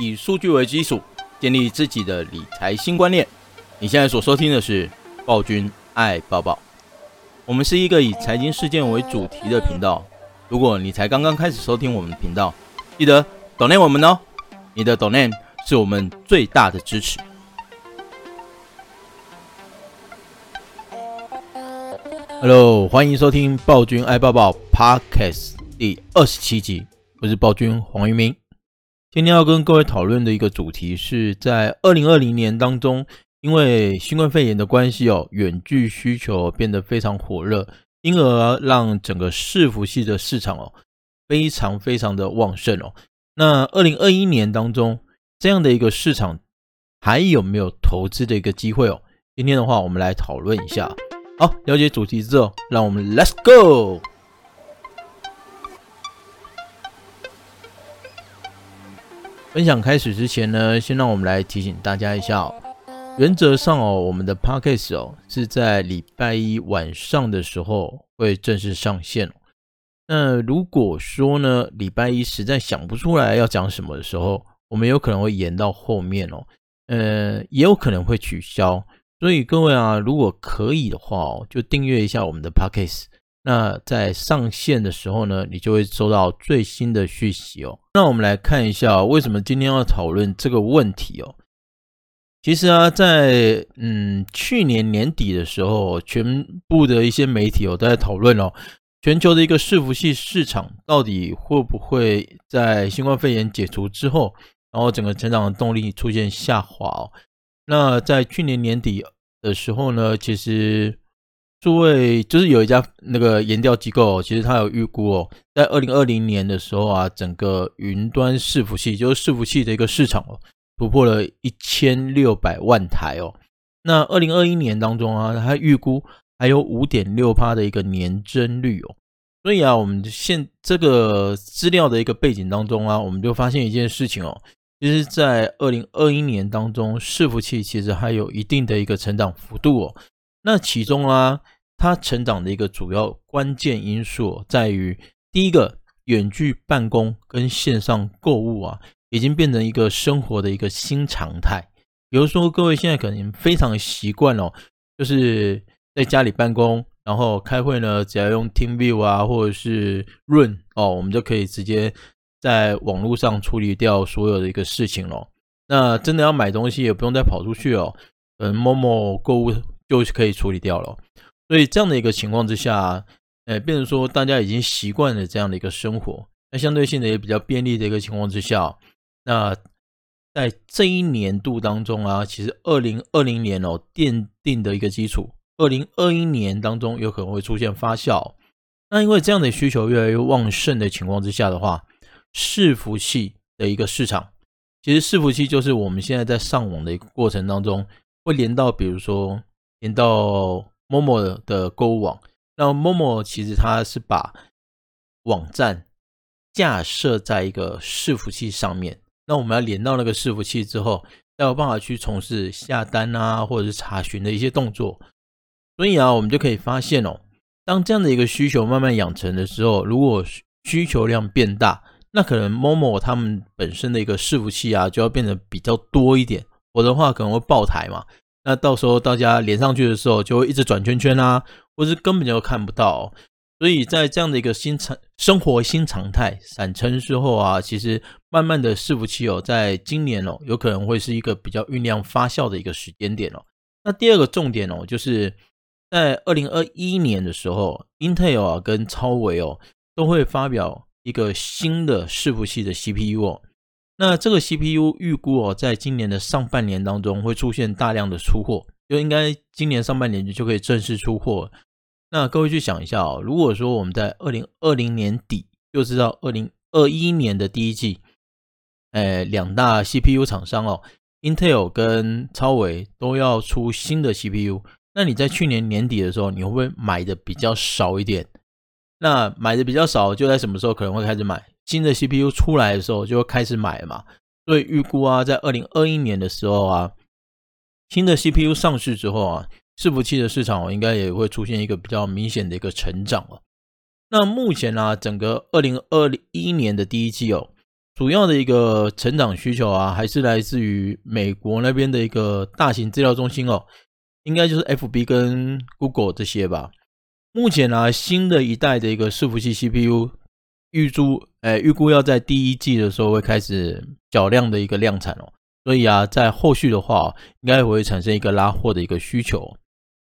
以数据为基础，建立自己的理财新观念。你现在所收听的是暴君爱抱抱。我们是一个以财经事件为主题的频道。如果你才刚刚开始收听我们的频道，记得 donate 我们哦，你的 donate 是我们最大的支持。Hello，欢迎收听暴君爱抱抱 Podcast 第二十七集，我是暴君黄玉明。今天要跟各位讨论的一个主题是在二零二零年当中，因为新冠肺炎的关系哦，远距需求变得非常火热，因而让整个伺服器的市场哦非常非常的旺盛哦。那二零二一年当中，这样的一个市场还有没有投资的一个机会哦？今天的话，我们来讨论一下。好，了解主题之后，让我们 Let's go。分享开始之前呢，先让我们来提醒大家一下哦。原则上哦，我们的 Podcast 哦是在礼拜一晚上的时候会正式上线。那如果说呢，礼拜一实在想不出来要讲什么的时候，我们有可能会延到后面哦。呃，也有可能会取消。所以各位啊，如果可以的话哦，就订阅一下我们的 Podcast。那在上线的时候呢，你就会收到最新的讯息哦。那我们来看一下，为什么今天要讨论这个问题哦？其实啊，在嗯去年年底的时候，全部的一些媒体哦都在讨论哦，全球的一个伺服器市场到底会不会在新冠肺炎解除之后，然后整个成长的动力出现下滑哦？那在去年年底的时候呢，其实。诸位，就是有一家那个研调机构，其实他有预估哦，在二零二零年的时候啊，整个云端伺服器，就是伺服器的一个市场哦，突破了一千六百万台哦。那二零二一年当中啊，他预估还有五点六趴的一个年增率哦。所以啊，我们现这个资料的一个背景当中啊，我们就发现一件事情哦，其实，在二零二一年当中，伺服器其实还有一定的一个成长幅度哦。那其中啊，它成长的一个主要关键因素在于，第一个，远距办公跟线上购物啊，已经变成一个生活的一个新常态。比如说，各位现在可能非常习惯哦，就是在家里办公，然后开会呢，只要用 TeamView 啊，或者是 Run 哦，我们就可以直接在网络上处理掉所有的一个事情了。那真的要买东西，也不用再跑出去哦，嗯，Momo 购物。就可以处理掉了，所以这样的一个情况之下，呃，变成说大家已经习惯了这样的一个生活，那相对性的也比较便利的一个情况之下，那在这一年度当中啊，其实二零二零年哦奠定的一个基础，二零二一年当中有可能会出现发酵，那因为这样的需求越来越旺盛的情况之下的话，伺服器的一个市场，其实伺服器就是我们现在在上网的一个过程当中会连到，比如说。连到 Momo 的购物网，那 Momo 其实它是把网站架设在一个伺服器上面，那我们要连到那个伺服器之后，才有办法去从事下单啊，或者是查询的一些动作。所以啊，我们就可以发现哦，当这样的一个需求慢慢养成的时候，如果需求量变大，那可能 Momo 他们本身的一个伺服器啊，就要变得比较多一点，否则的话可能会爆台嘛。那到时候大家连上去的时候，就会一直转圈圈啊，或是根本就看不到。所以在这样的一个新常生活新常态产生之后啊，其实慢慢的伺服器哦，在今年哦，有可能会是一个比较酝酿发酵的一个时间点哦。那第二个重点哦，就是在二零二一年的时候，Intel 啊跟超微哦都会发表一个新的伺服器的 CPU 哦。那这个 CPU 预估哦，在今年的上半年当中会出现大量的出货，就应该今年上半年就可以正式出货。那各位去想一下哦，如果说我们在二零二零年底就知道二零二一年的第一季，哎，两大 CPU 厂商哦，Intel 跟超微都要出新的 CPU，那你在去年年底的时候，你会不会买的比较少一点？那买的比较少，就在什么时候可能会开始买？新的 CPU 出来的时候就会开始买嘛，所以预估啊，在二零二一年的时候啊，新的 CPU 上市之后啊，伺服器的市场应该也会出现一个比较明显的一个成长哦。那目前呢，整个二零二一年的第一季哦，主要的一个成长需求啊，还是来自于美国那边的一个大型资料中心哦，应该就是 FB 跟 Google 这些吧。目前呢，新的一代的一个伺服器 CPU 预估，诶，预估要在第一季的时候会开始较量的一个量产哦，所以啊，在后续的话，应该会产生一个拉货的一个需求。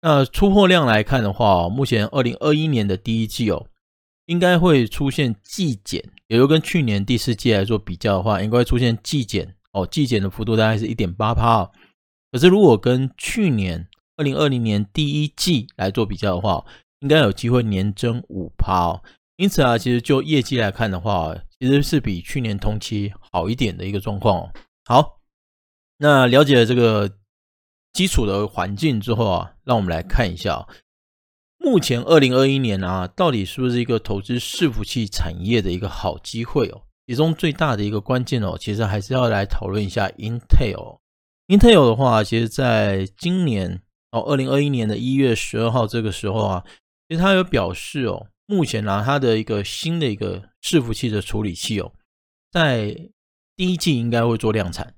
那出货量来看的话，目前二零二一年的第一季哦。应该会出现季减，也就跟去年第四季来做比较的话，应该会出现季减哦，季减的幅度大概是一点八趴。可是如果跟去年二零二零年第一季来做比较的话，应该有机会年增五趴。因此啊，其实就业绩来看的话，其实是比去年同期好一点的一个状况哦。好，那了解了这个基础的环境之后啊，让我们来看一下。目前二零二一年啊，到底是不是一个投资伺服器产业的一个好机会哦？其中最大的一个关键哦，其实还是要来讨论一下 Intel。Intel 的话，其实在今年哦，二零二一年的一月十二号这个时候啊，其实他有表示哦，目前呢，它的一个新的一个伺服器的处理器哦，在第一季应该会做量产。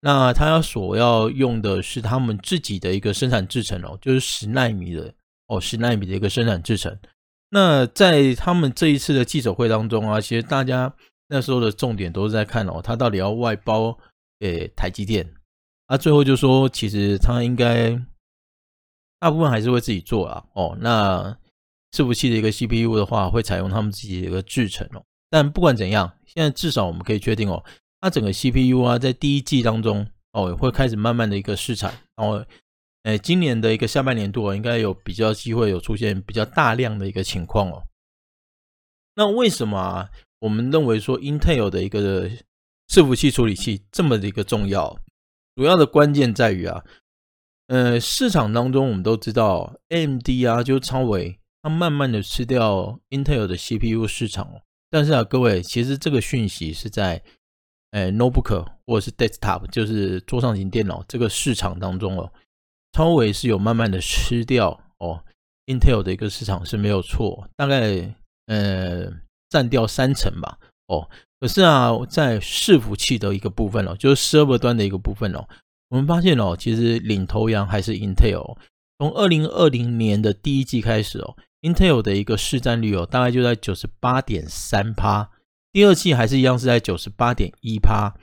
那他要所要用的是他们自己的一个生产制程哦，就是十纳米的。哦，十纳米的一个生产制程。那在他们这一次的记者会当中啊，其实大家那时候的重点都是在看哦，他到底要外包给台积电。啊，最后就说其实他应该大部分还是会自己做啊。哦，那伺服器的一个 CPU 的话，会采用他们自己的一个制程哦。但不管怎样，现在至少我们可以确定哦，它整个 CPU 啊，在第一季当中哦，会开始慢慢的一个试产，然后。哎，今年的一个下半年度啊，应该有比较机会有出现比较大量的一个情况哦。那为什么啊？我们认为说 Intel 的一个伺服器处理器这么的一个重要，主要的关键在于啊，呃，市场当中我们都知道，AMD 啊，就超微，它慢慢的吃掉 Intel 的 CPU 市场哦。但是啊，各位，其实这个讯息是在呃 Notebook 或者是 Desktop，就是桌上型电脑这个市场当中哦。超微是有慢慢的吃掉哦，Intel 的一个市场是没有错，大概呃占掉三成吧哦。可是啊，在伺服器的一个部分哦，就是 server 端的一个部分哦，我们发现哦，其实领头羊还是 Intel。从二零二零年的第一季开始哦，Intel 的一个市占率哦，大概就在九十八点三趴，第二季还是一样是在九十八点一趴，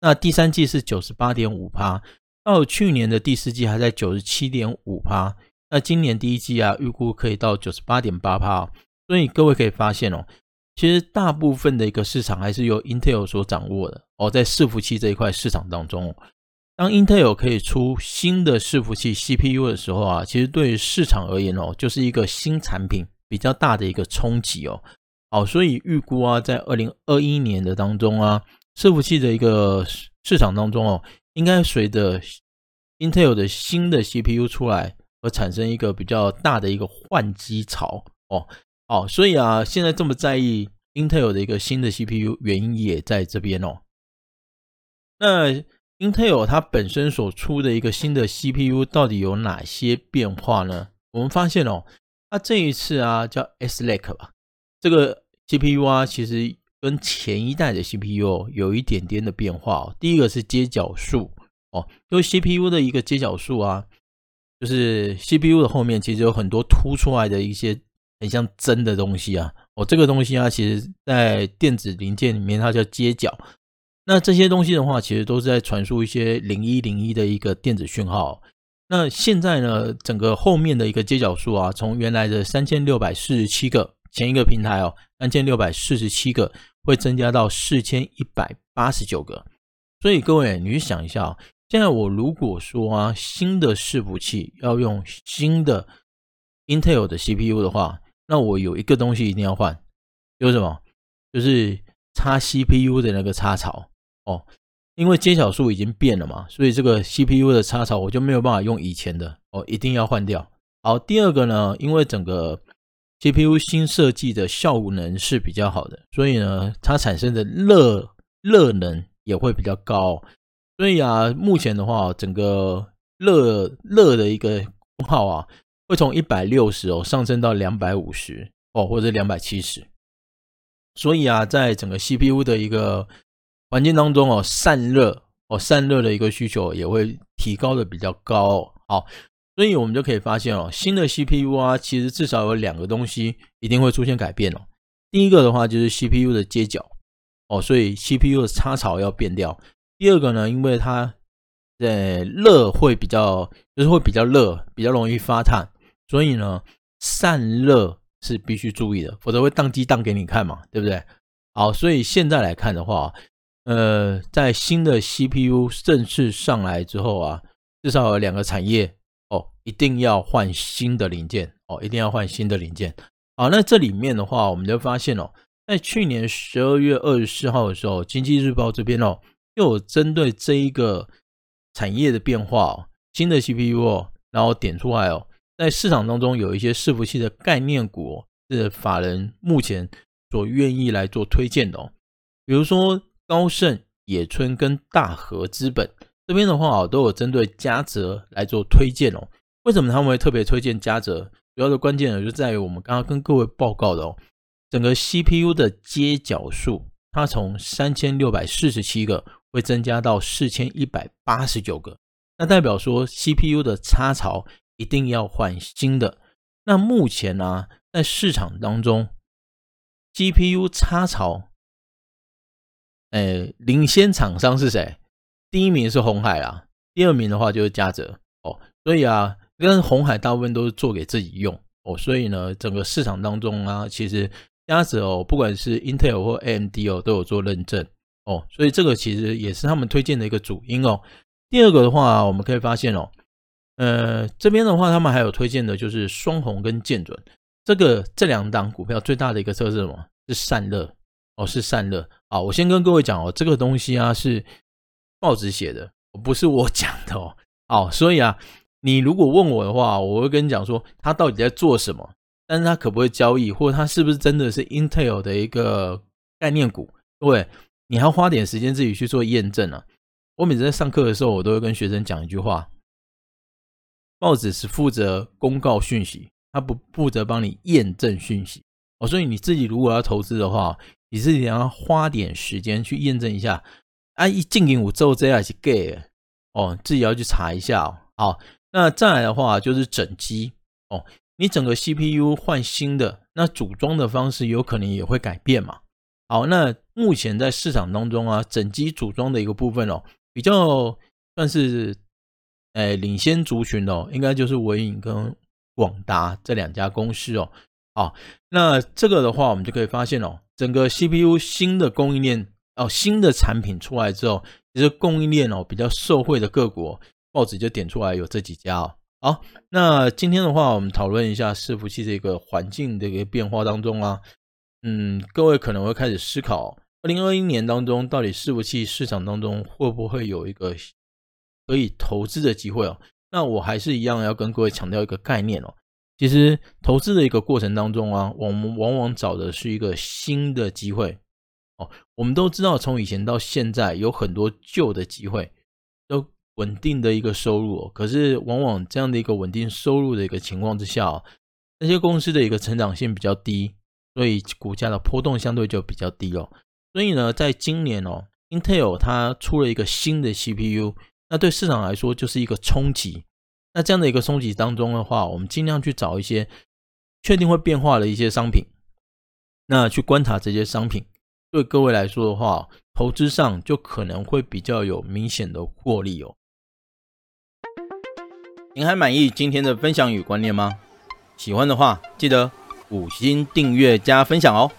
那第三季是九十八点五趴。到去年的第四季还在九十七点五趴，那今年第一季啊，预估可以到九十八点八趴。所以各位可以发现哦，其实大部分的一个市场还是由 Intel 所掌握的哦。在伺服器这一块市场当中，当 Intel 可以出新的伺服器 CPU 的时候啊，其实对于市场而言哦，就是一个新产品比较大的一个冲击哦。好，所以预估啊，在二零二一年的当中啊，伺服器的一个市场当中哦。应该随着 Intel 的新的 CPU 出来而产生一个比较大的一个换机潮哦哦，所以啊，现在这么在意 Intel 的一个新的 CPU，原因也在这边哦。那 Intel 它本身所出的一个新的 CPU 到底有哪些变化呢？我们发现哦，它这一次啊叫 S Lake 吧，这个 CPU 啊其实。跟前一代的 CPU 有一点点的变化哦。第一个是接角数哦，因为 CPU 的一个接角数啊，就是 CPU 的后面其实有很多凸出来的一些很像针的东西啊。哦，这个东西啊，其实在电子零件里面它叫接角。那这些东西的话，其实都是在传输一些零一零一的一个电子讯号。那现在呢，整个后面的一个接角数啊，从原来的三千六百四十七个前一个平台哦，三千六百四十七个。会增加到四千一百八十九个，所以各位，你去想一下，现在我如果说啊，新的伺服器要用新的 Intel 的 CPU 的话，那我有一个东西一定要换，就是什么？就是插 CPU 的那个插槽哦，因为接小数已经变了嘛，所以这个 CPU 的插槽我就没有办法用以前的哦，一定要换掉。好，第二个呢，因为整个 CPU 新设计的效能是比较好的，所以呢，它产生的热热能也会比较高。所以啊，目前的话，整个热热的一个功耗啊，会从一百六十哦上升到两百五十哦，或者两百七十。所以啊，在整个 CPU 的一个环境当中哦，散热哦，散热的一个需求也会提高的比较高哦。好，所以我们就可以发现哦，新的 CPU 啊，其实至少有两个东西一定会出现改变哦。第一个的话就是 CPU 的接脚哦，所以 CPU 的插槽要变掉。第二个呢，因为它在热会比较，就是会比较热，比较容易发烫，所以呢散热是必须注意的，否则会当机当给你看嘛，对不对？好，所以现在来看的话，呃，在新的 CPU 正式上来之后啊，至少有两个产业哦，一定要换新的零件哦，一定要换新的零件。好，那这里面的话，我们就发现哦，在去年十二月二十四号的时候，《经济日报》这边哦，又有针对这一个产业的变化哦，新的 CPU 哦，然后点出来哦，在市场当中有一些伺服器的概念股，是法人目前所愿意来做推荐的哦，比如说高盛、野村跟大和资本这边的话哦，都有针对嘉泽来做推荐哦。为什么他们会特别推荐嘉泽？主要的关键呢，就在于我们刚刚跟各位报告的哦，整个 CPU 的接脚数，它从三千六百四十七个会增加到四千一百八十九个，那代表说 CPU 的插槽一定要换新的。那目前呢、啊，在市场当中，GPU 插槽，哎，领先厂商是谁？第一名是鸿海啊，第二名的话就是嘉泽哦，所以啊。跟红海大部分都是做给自己用哦，所以呢，整个市场当中啊，其实嘉泽哦，不管是 Intel 或 AMD 哦，都有做认证哦，所以这个其实也是他们推荐的一个主因哦。第二个的话，我们可以发现哦，呃，这边的话，他们还有推荐的就是双红跟建准，这个这两档股票最大的一个特色是什么？是散热哦，是散热啊。我先跟各位讲哦，这个东西啊是报纸写的，不是我 讲的哦。哦，所以啊。你如果问我的话，我会跟你讲说他到底在做什么，但是他可不可以交易，或者他是不是真的是 Intel 的一个概念股？对，你还要花点时间自己去做验证啊。我每次在上课的时候，我都会跟学生讲一句话：报纸是负责公告讯息，它不负责帮你验证讯息哦。所以你自己如果要投资的话，你自己要花点时间去验证一下啊，一进行五周这样是 gay 哦，自己要去查一下哦。好。那再来的话就是整机哦，你整个 CPU 换新的，那组装的方式有可能也会改变嘛。好，那目前在市场当中啊，整机组装的一个部分哦，比较算是诶领先族群哦，应该就是纬颖跟广达这两家公司哦。好，那这个的话，我们就可以发现哦，整个 CPU 新的供应链哦，新的产品出来之后，其实供应链哦比较受惠的各国。报纸就点出来有这几家哦。好，那今天的话，我们讨论一下伺服器这个环境的一个变化当中啊，嗯，各位可能会开始思考，二零二一年当中到底伺服器市场当中会不会有一个可以投资的机会哦？那我还是一样要跟各位强调一个概念哦，其实投资的一个过程当中啊，我们往往找的是一个新的机会哦。我们都知道，从以前到现在有很多旧的机会都。稳定的一个收入，可是往往这样的一个稳定收入的一个情况之下，那些公司的一个成长性比较低，所以股价的波动相对就比较低哦。所以呢，在今年哦，Intel 它出了一个新的 CPU，那对市场来说就是一个冲击。那这样的一个冲击当中的话，我们尽量去找一些确定会变化的一些商品，那去观察这些商品，对各位来说的话，投资上就可能会比较有明显的获利哦。您还满意今天的分享与观念吗？喜欢的话，记得五星订阅加分享哦。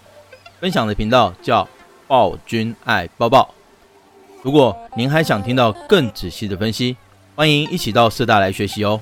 分享的频道叫暴君爱抱抱。如果您还想听到更仔细的分析，欢迎一起到社大来学习哦。